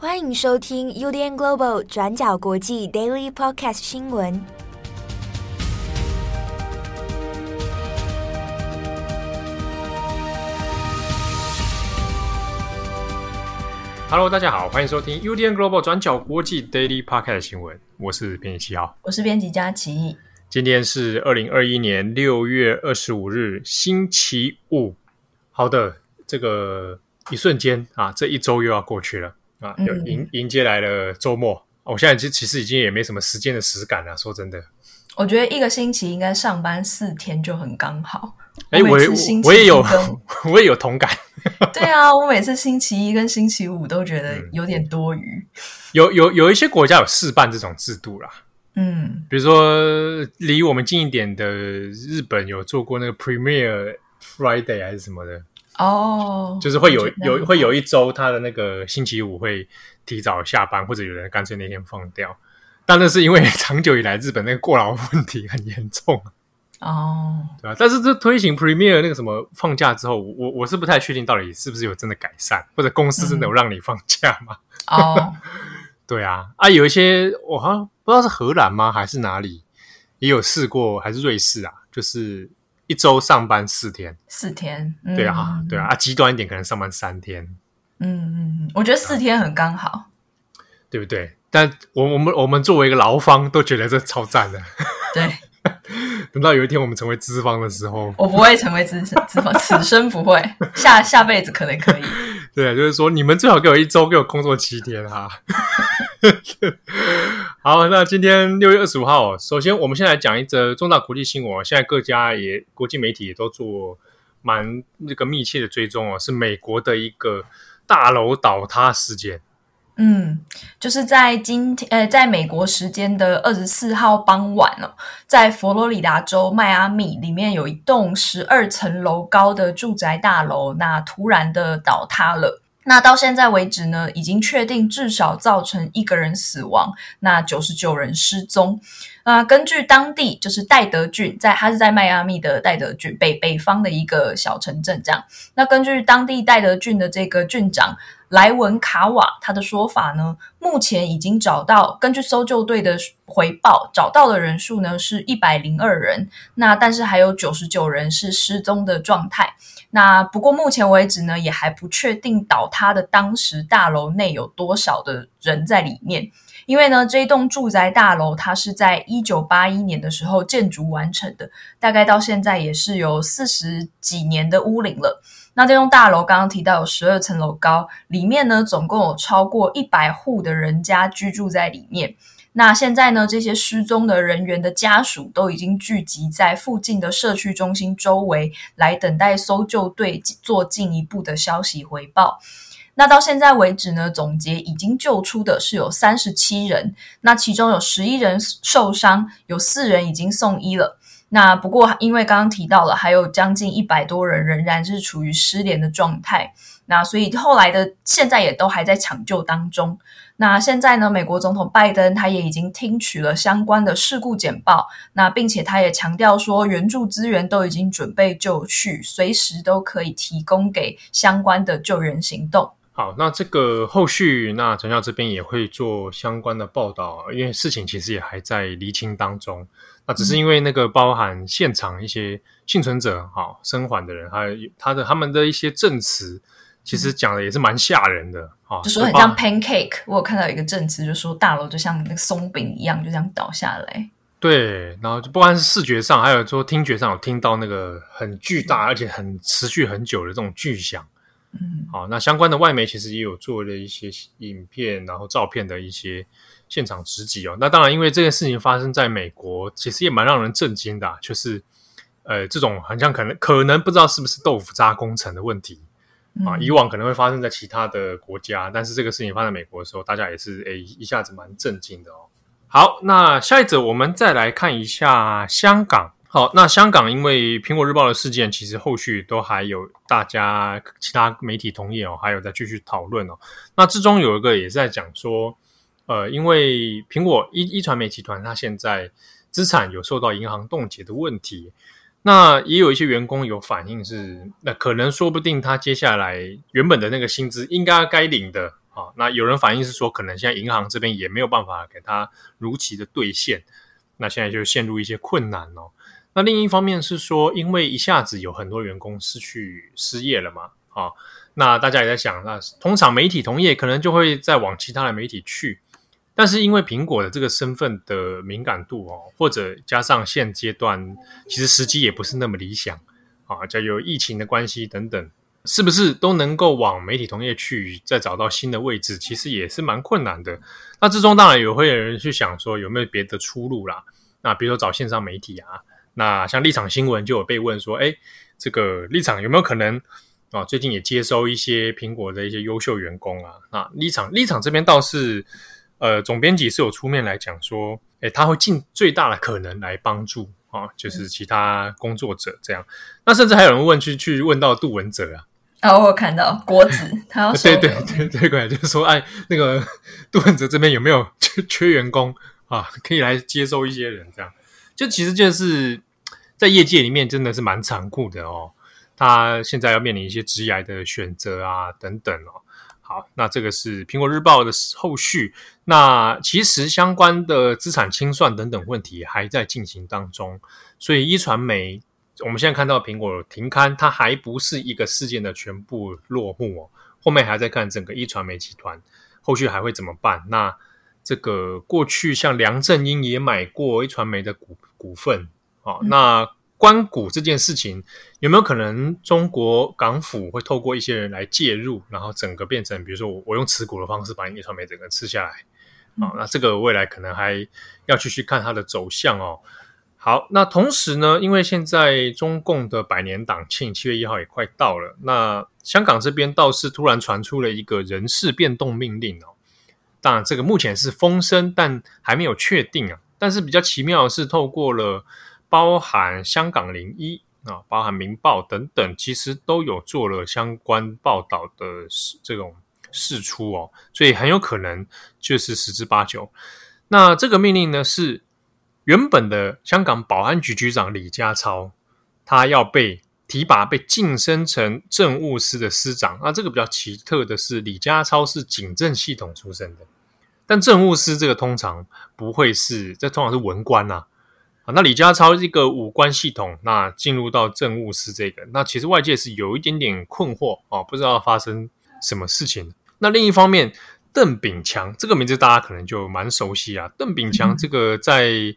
欢迎收听 UDN Global 转角国际 Daily Podcast 新闻。Hello，大家好，欢迎收听 UDN Global 转角国际 Daily Podcast 新闻。我是编辑七号，我是编辑佳琪。今天是二零二一年六月二十五日，星期五。好的，这个一瞬间啊，这一周又要过去了啊，有迎迎接来了周末。我现在其实已经也没什么时间的实感了。说真的，我觉得一个星期应该上班四天就很刚好。哎，我也我也有 我也有同感。对啊，我每次星期一跟星期五都觉得有点多余。嗯、有有有一些国家有试办这种制度啦。嗯，比如说离我们近一点的日本有做过那个 Premier Friday 还是什么的哦，就是会有有会有一周他的那个星期五会提早下班，或者有人干脆那天放掉。但那是因为 长久以来日本那个过劳问题很严重哦，对吧？但是这推行 Premier 那个什么放假之后，我我是不太确定到底是不是有真的改善，或者公司真的有让你放假吗？嗯、哦。对啊，啊，有一些我好像不知道是荷兰吗，还是哪里也有试过，还是瑞士啊，就是一周上班四天，四天，嗯、对啊，对啊，啊，极端一点可能上班三天，嗯嗯，我觉得四天很刚好，对不对？但我我们我们作为一个劳方都觉得这超赞的，对。等到有一天我们成为资方的时候，我不会成为资资方，此生不会，下下辈子可能可以。对，就是说你们最好给我一周给我工作七天哈。好，那今天六月二十五号，首先我们先来讲一则重大国际新闻。现在各家也国际媒体也都做蛮那个密切的追踪哦，是美国的一个大楼倒塌事件。嗯，就是在今天呃，在美国时间的二十四号傍晚哦，在佛罗里达州迈阿密里面有一栋十二层楼高的住宅大楼，那突然的倒塌了。那到现在为止呢，已经确定至少造成一个人死亡，那九十九人失踪。那根据当地就是戴德郡，在他是在迈阿密的戴德郡北北方的一个小城镇，这样。那根据当地戴德郡的这个郡长莱文卡瓦他的说法呢，目前已经找到，根据搜救队的回报，找到的人数呢是一百零二人。那但是还有九十九人是失踪的状态。那不过目前为止呢，也还不确定倒塌的当时大楼内有多少的人在里面，因为呢，这一栋住宅大楼它是在一九八一年的时候建筑完成的，大概到现在也是有四十几年的屋龄了。那这栋大楼刚刚提到有十二层楼高，里面呢总共有超过一百户的人家居住在里面。那现在呢，这些失踪的人员的家属都已经聚集在附近的社区中心周围，来等待搜救队做进一步的消息回报。那到现在为止呢，总结已经救出的是有三十七人，那其中有十一人受伤，有四人已经送医了。那不过因为刚刚提到了，还有将近一百多人仍然是处于失联的状态。那所以后来的现在也都还在抢救当中。那现在呢，美国总统拜登他也已经听取了相关的事故简报，那并且他也强调说，援助资源都已经准备就绪，随时都可以提供给相关的救援行动。好，那这个后续，那陈校这边也会做相关的报道，因为事情其实也还在厘清当中。那只是因为那个包含现场一些幸存者，哈、嗯，生还的人，还有他的他们的一些证词。其实讲的也是蛮吓人的啊，就说很像 pancake。我有看到一个证词，就说大楼就像那个松饼一样，就这样倒下来。对，然后就不管是视觉上，还有说听觉上，有听到那个很巨大而且很持续很久的这种巨响。嗯，好，那相关的外媒其实也有做了一些影片，然后照片的一些现场直击哦。那当然，因为这件事情发生在美国，其实也蛮让人震惊的啊，就是呃，这种好像可能可能不知道是不是豆腐渣工程的问题。啊，以往可能会发生在其他的国家，但是这个事情发生在美国的时候，大家也是诶一下子蛮震惊的哦。好，那下一则我们再来看一下香港。好，那香港因为苹果日报的事件，其实后续都还有大家其他媒体同业哦，还有在继续讨论哦。那之中有一个也是在讲说，呃，因为苹果一一传媒集团它现在资产有受到银行冻结的问题。那也有一些员工有反映是，那可能说不定他接下来原本的那个薪资应该该领的啊。那有人反映是说，可能现在银行这边也没有办法给他如期的兑现，那现在就陷入一些困难哦。那另一方面是说，因为一下子有很多员工失去失业了嘛，啊，那大家也在想，那通常媒体同业可能就会再往其他的媒体去。但是因为苹果的这个身份的敏感度哦，或者加上现阶段其实时机也不是那么理想啊，加有疫情的关系等等，是不是都能够往媒体同业去再找到新的位置？其实也是蛮困难的。那之中当然也会有人去想说有没有别的出路啦？那比如说找线上媒体啊，那像立场新闻就有被问说，哎，这个立场有没有可能啊？最近也接收一些苹果的一些优秀员工啊，那立场立场这边倒是。呃，总编辑是有出面来讲说，哎，他会尽最大的可能来帮助啊，就是其他工作者这样。那甚至还有人问去去问到杜文泽啊，啊，我有看到郭子，他要对对对对对，就是说，哎，那个 杜文泽这边有没有 缺缺员工啊？可以来接收一些人这样。就其实就是在业界里面真的是蛮残酷的哦。他现在要面临一些职涯的选择啊等等哦。好，那这个是苹果日报的后续。那其实相关的资产清算等等问题还在进行当中，所以一传媒我们现在看到苹果停刊，它还不是一个事件的全部落幕哦。后面还在看整个一传媒集团后续还会怎么办。那这个过去像梁振英也买过一传媒的股股份，哦，那。关谷这件事情有没有可能中国港府会透过一些人来介入，然后整个变成，比如说我我用持股的方式把你一传媒整个吃下来啊？那这个未来可能还要继续看它的走向哦。好，那同时呢，因为现在中共的百年党庆七月一号也快到了，那香港这边倒是突然传出了一个人事变动命令哦。当然，这个目前是风声，但还没有确定啊。但是比较奇妙的是，透过了。包含香港零一啊，包含明报等等，其实都有做了相关报道的这种释出哦，所以很有可能就是十之八九。那这个命令呢，是原本的香港保安局局长李家超，他要被提拔，被晋升成政务司的司长。那这个比较奇特的是，李家超是警政系统出身的，但政务司这个通常不会是，这通常是文官呐、啊。那李家超这个五官系统，那进入到政务司这个，那其实外界是有一点点困惑啊，不知道发生什么事情。那另一方面，邓炳强这个名字大家可能就蛮熟悉啊。邓炳强这个在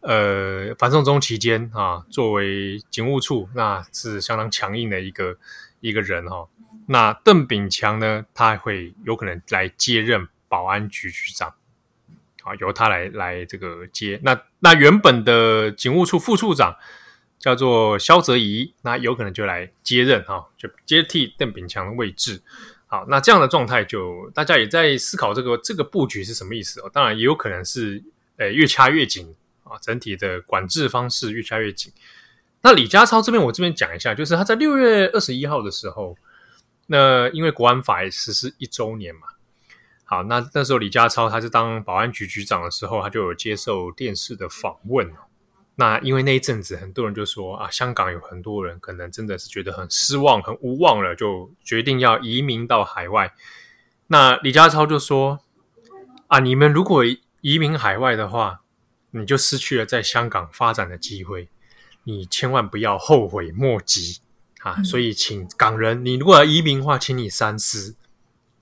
呃反送中期间啊，作为警务处，那是相当强硬的一个一个人哈、哦。那邓炳强呢，他会有可能来接任保安局局长。啊，由他来来这个接。那那原本的警务处副处长叫做萧泽颐，那有可能就来接任哈，就接替邓炳强的位置。好，那这样的状态就大家也在思考这个这个布局是什么意思哦。当然也有可能是诶越掐越紧啊，整体的管制方式越掐越紧。那李家超这边我这边讲一下，就是他在六月二十一号的时候，那因为国安法实施一周年嘛。好，那那时候李家超他是当保安局局长的时候，他就有接受电视的访问。那因为那一阵子很多人就说啊，香港有很多人可能真的是觉得很失望、很无望了，就决定要移民到海外。那李家超就说啊，你们如果移民海外的话，你就失去了在香港发展的机会，你千万不要后悔莫及啊！所以请港人，你如果要移民的话，请你三思。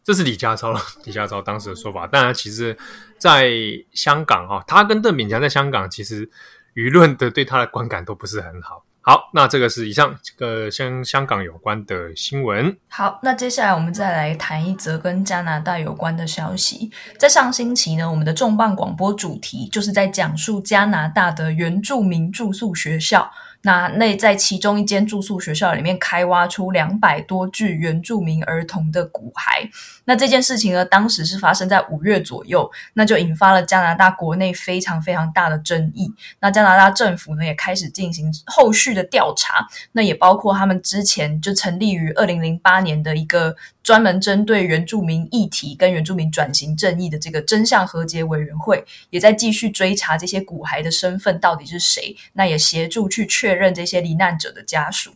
这是李家超，李家超当时的说法。当然，其实，在香港哈，他跟邓炳强在香港，其实舆论的对他的观感都不是很好。好，那这个是以上这个香香港有关的新闻。好，那接下来我们再来谈一则跟加拿大有关的消息。在上星期呢，我们的重磅广播主题就是在讲述加拿大的原住民住宿学校。那那在其中一间住宿学校里面开挖出两百多具原住民儿童的骨骸。那这件事情呢，当时是发生在五月左右，那就引发了加拿大国内非常非常大的争议。那加拿大政府呢，也开始进行后续的调查，那也包括他们之前就成立于二零零八年的一个。专门针对原住民议题跟原住民转型正义的这个真相和解委员会，也在继续追查这些骨骸的身份到底是谁，那也协助去确认这些罹难者的家属。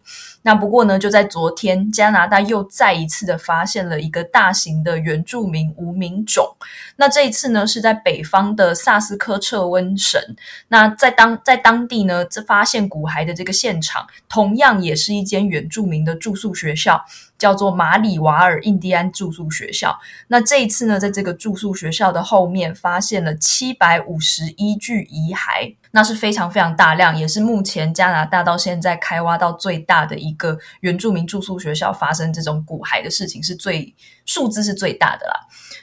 那不过呢，就在昨天，加拿大又再一次的发现了一个大型的原住民无名种。那这一次呢，是在北方的萨斯科彻温省。那在当在当地呢，这发现骨骸的这个现场，同样也是一间原住民的住宿学校，叫做马里瓦尔印第安住宿学校。那这一次呢，在这个住宿学校的后面，发现了七百五十一具遗骸。那是非常非常大量，也是目前加拿大到现在开挖到最大的一个原住民住宿学校发生这种骨骸的事情，是最数字是最大的啦。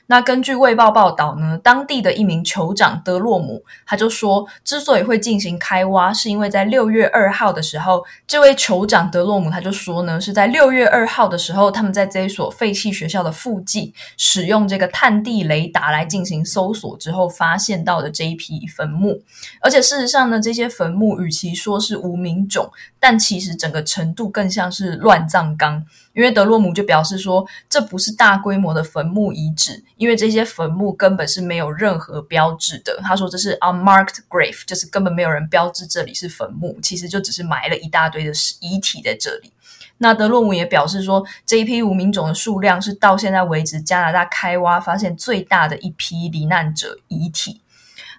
那根据《卫报》报道呢，当地的一名酋长德洛姆他就说，之所以会进行开挖，是因为在六月二号的时候，这位酋长德洛姆他就说呢，是在六月二号的时候，他们在这一所废弃学校的附近使用这个探地雷达来进行搜索之后，发现到的这一批坟墓。而且事实上呢，这些坟墓与其说是无名种，但其实整个程度更像是乱葬岗。因为德洛姆就表示说，这不是大大规模的坟墓遗址，因为这些坟墓根本是没有任何标志的。他说这是 unmarked grave，就是根本没有人标志这里是坟墓，其实就只是埋了一大堆的遗体在这里。那德洛姆也表示说，这一批无名种的数量是到现在为止加拿大开挖发现最大的一批罹难者遗体。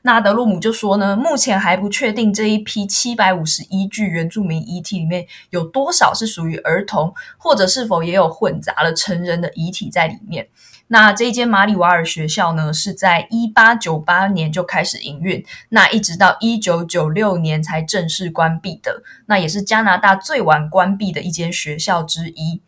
那德鲁姆就说呢，目前还不确定这一批七百五十一具原住民遗体里面有多少是属于儿童，或者是否也有混杂了成人的遗体在里面。那这一间马里瓦尔学校呢，是在一八九八年就开始营运，那一直到一九九六年才正式关闭的，那也是加拿大最晚关闭的一间学校之一。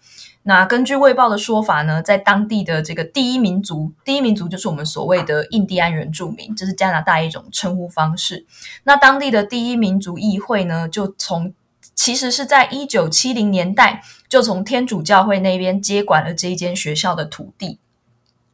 那根据《卫报》的说法呢，在当地的这个第一民族，第一民族就是我们所谓的印第安原住民，这是加拿大一种称呼方式。那当地的第一民族议会呢，就从其实是在一九七零年代就从天主教会那边接管了这一间学校的土地。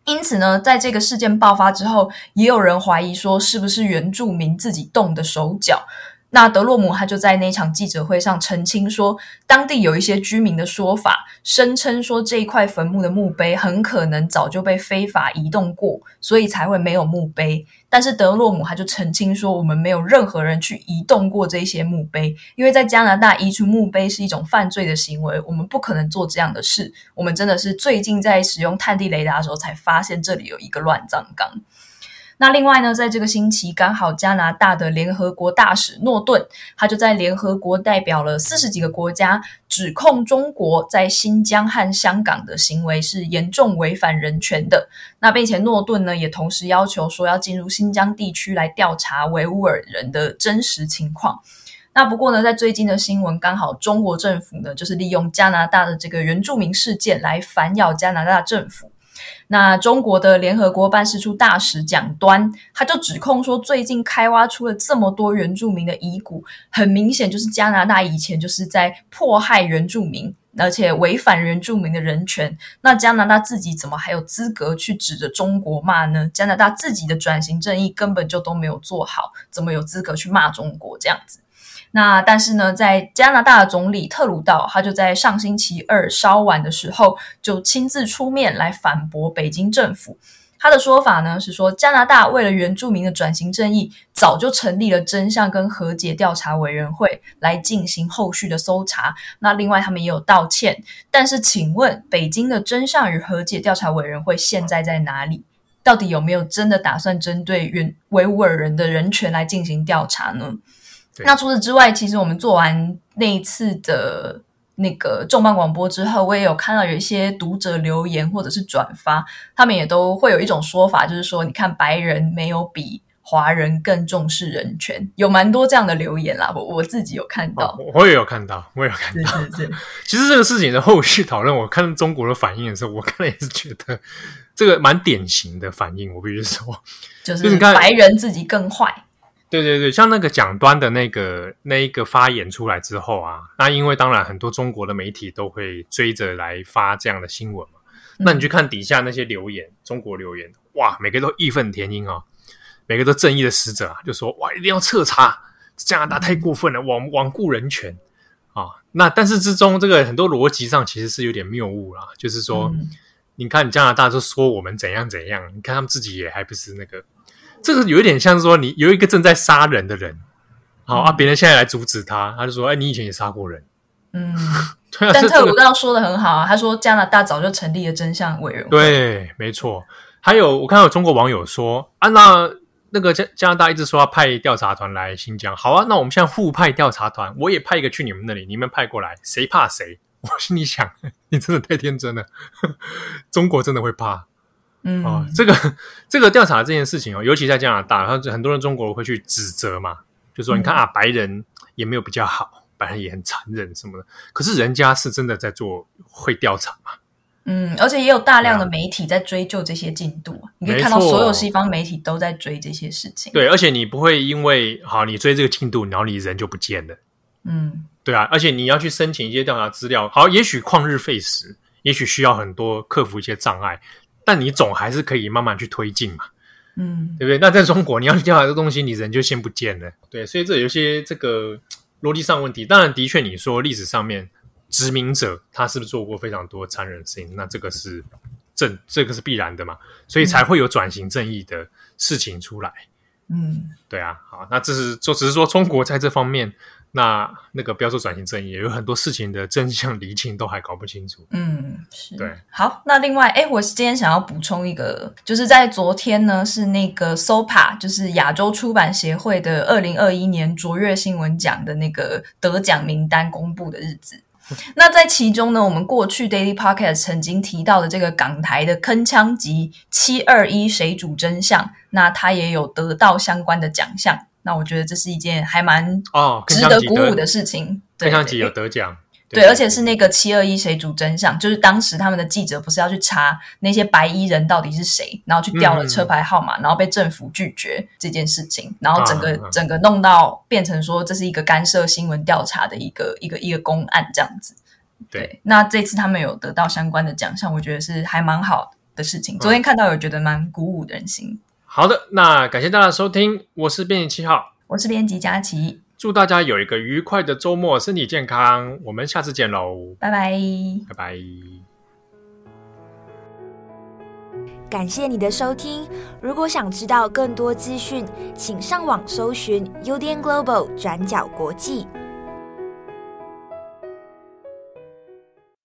因此呢，在这个事件爆发之后，也有人怀疑说，是不是原住民自己动的手脚。那德洛姆他就在那场记者会上澄清说，当地有一些居民的说法，声称说这一块坟墓的墓碑很可能早就被非法移动过，所以才会没有墓碑。但是德洛姆他就澄清说，我们没有任何人去移动过这些墓碑，因为在加拿大移除墓碑是一种犯罪的行为，我们不可能做这样的事。我们真的是最近在使用探地雷达的时候才发现这里有一个乱葬岗。那另外呢，在这个星期刚好加拿大的联合国大使诺顿，他就在联合国代表了四十几个国家，指控中国在新疆和香港的行为是严重违反人权的。那并且诺顿呢，也同时要求说要进入新疆地区来调查维吾尔人的真实情况。那不过呢，在最近的新闻，刚好中国政府呢，就是利用加拿大的这个原住民事件来反咬加拿大政府。那中国的联合国办事处大使蒋端，他就指控说，最近开挖出了这么多原住民的遗骨，很明显就是加拿大以前就是在迫害原住民，而且违反原住民的人权。那加拿大自己怎么还有资格去指着中国骂呢？加拿大自己的转型正义根本就都没有做好，怎么有资格去骂中国这样子？那但是呢，在加拿大总理特鲁道，他就在上星期二稍晚的时候，就亲自出面来反驳北京政府。他的说法呢是说，加拿大为了原住民的转型正义，早就成立了真相跟和解调查委员会来进行后续的搜查。那另外他们也有道歉，但是请问，北京的真相与和解调查委员会现在在哪里？到底有没有真的打算针对原维吾尔人的人权来进行调查呢？那除此之外，其实我们做完那一次的那个重磅广播之后，我也有看到有一些读者留言或者是转发，他们也都会有一种说法，就是说，你看白人没有比华人更重视人权，有蛮多这样的留言啦。我我自己有看到，我也有看到，我也有看到。是是是。其实这个事情的后续讨论，我看中国的反应的时候，我看了也是觉得这个蛮典型的反应。我必须说，就是白人自己更坏。对对对，像那个蒋端的那个那一个发言出来之后啊，那因为当然很多中国的媒体都会追着来发这样的新闻嘛。嗯、那你去看底下那些留言，中国留言，哇，每个都义愤填膺啊，每个都正义的使者啊，就说哇，一定要彻查加拿大太过分了，罔罔顾人权啊。那但是之中这个很多逻辑上其实是有点谬误啦，就是说，嗯、你看加拿大就说我们怎样怎样，你看他们自己也还不是那个。这个有一点像是说，你有一个正在杀人的人，好、嗯、啊，别人现在来阻止他，他就说：“哎，你以前也杀过人，嗯，对啊。但特鲁道说的很好啊，他说加拿大早就成立了真相委员会。对，没错。还有我看到有中国网友说啊，那那个加加拿大一直说要派调查团来新疆，好啊，那我们现在互派调查团，我也派一个去你们那里，你们派过来，谁怕谁？我心里想，你真的太天真了，中国真的会怕？嗯，哦，这个 这个调查这件事情哦，尤其在加拿大，然后很多人中国会去指责嘛，就说你看啊，白人也没有比较好，白人也很残忍什么的，可是人家是真的在做会调查嘛。嗯，而且也有大量的媒体在追究这些进度，啊，你可以看到所有西方媒体都在追这些事情。对，而且你不会因为好你追这个进度，然后你人就不见了。嗯，对啊，而且你要去申请一些调查资料，好，也许旷日费时，也许需要很多克服一些障碍，但你总还是可以慢慢去推进嘛。嗯，对不对？那在中国，你要去调查这东西，你人就先不见了。对，所以这有些这个逻辑上问题。当然，的确你说历史上面。殖民者他是不是做过非常多残忍的事情？那这个是正，这个是必然的嘛，所以才会有转型正义的事情出来。嗯，对啊，好，那这是就只是说中国在这方面，那那个不要说转型正义，有很多事情的真相厘清都还搞不清楚。嗯，是。对，好，那另外，哎，我今天想要补充一个，就是在昨天呢，是那个 SOPA，就是亚洲出版协会的二零二一年卓越新闻奖的那个得奖名单公布的日子。那在其中呢，我们过去 Daily Podcast 曾经提到的这个港台的铿锵集《七二一谁主真相》，那他也有得到相关的奖项。那我觉得这是一件还蛮哦值得鼓舞的事情。铿锵集有得奖。对，而且是那个七二一谁主真相，就是当时他们的记者不是要去查那些白衣人到底是谁，然后去调了车牌号码，嗯、然后被政府拒绝这件事情，然后整个、啊、整个弄到变成说这是一个干涉新闻调查的一个一个一个公案这样子。对，对，那这次他们有得到相关的奖项，我觉得是还蛮好的事情。昨天看到有觉得蛮鼓舞人心。好的，那感谢大家收听，我是编辑七号，我是编辑佳琪。祝大家有一个愉快的周末，身体健康。我们下次见喽，拜拜，拜拜。感谢你的收听。如果想知道更多资讯，请上网搜寻 UDN Global 转角国际。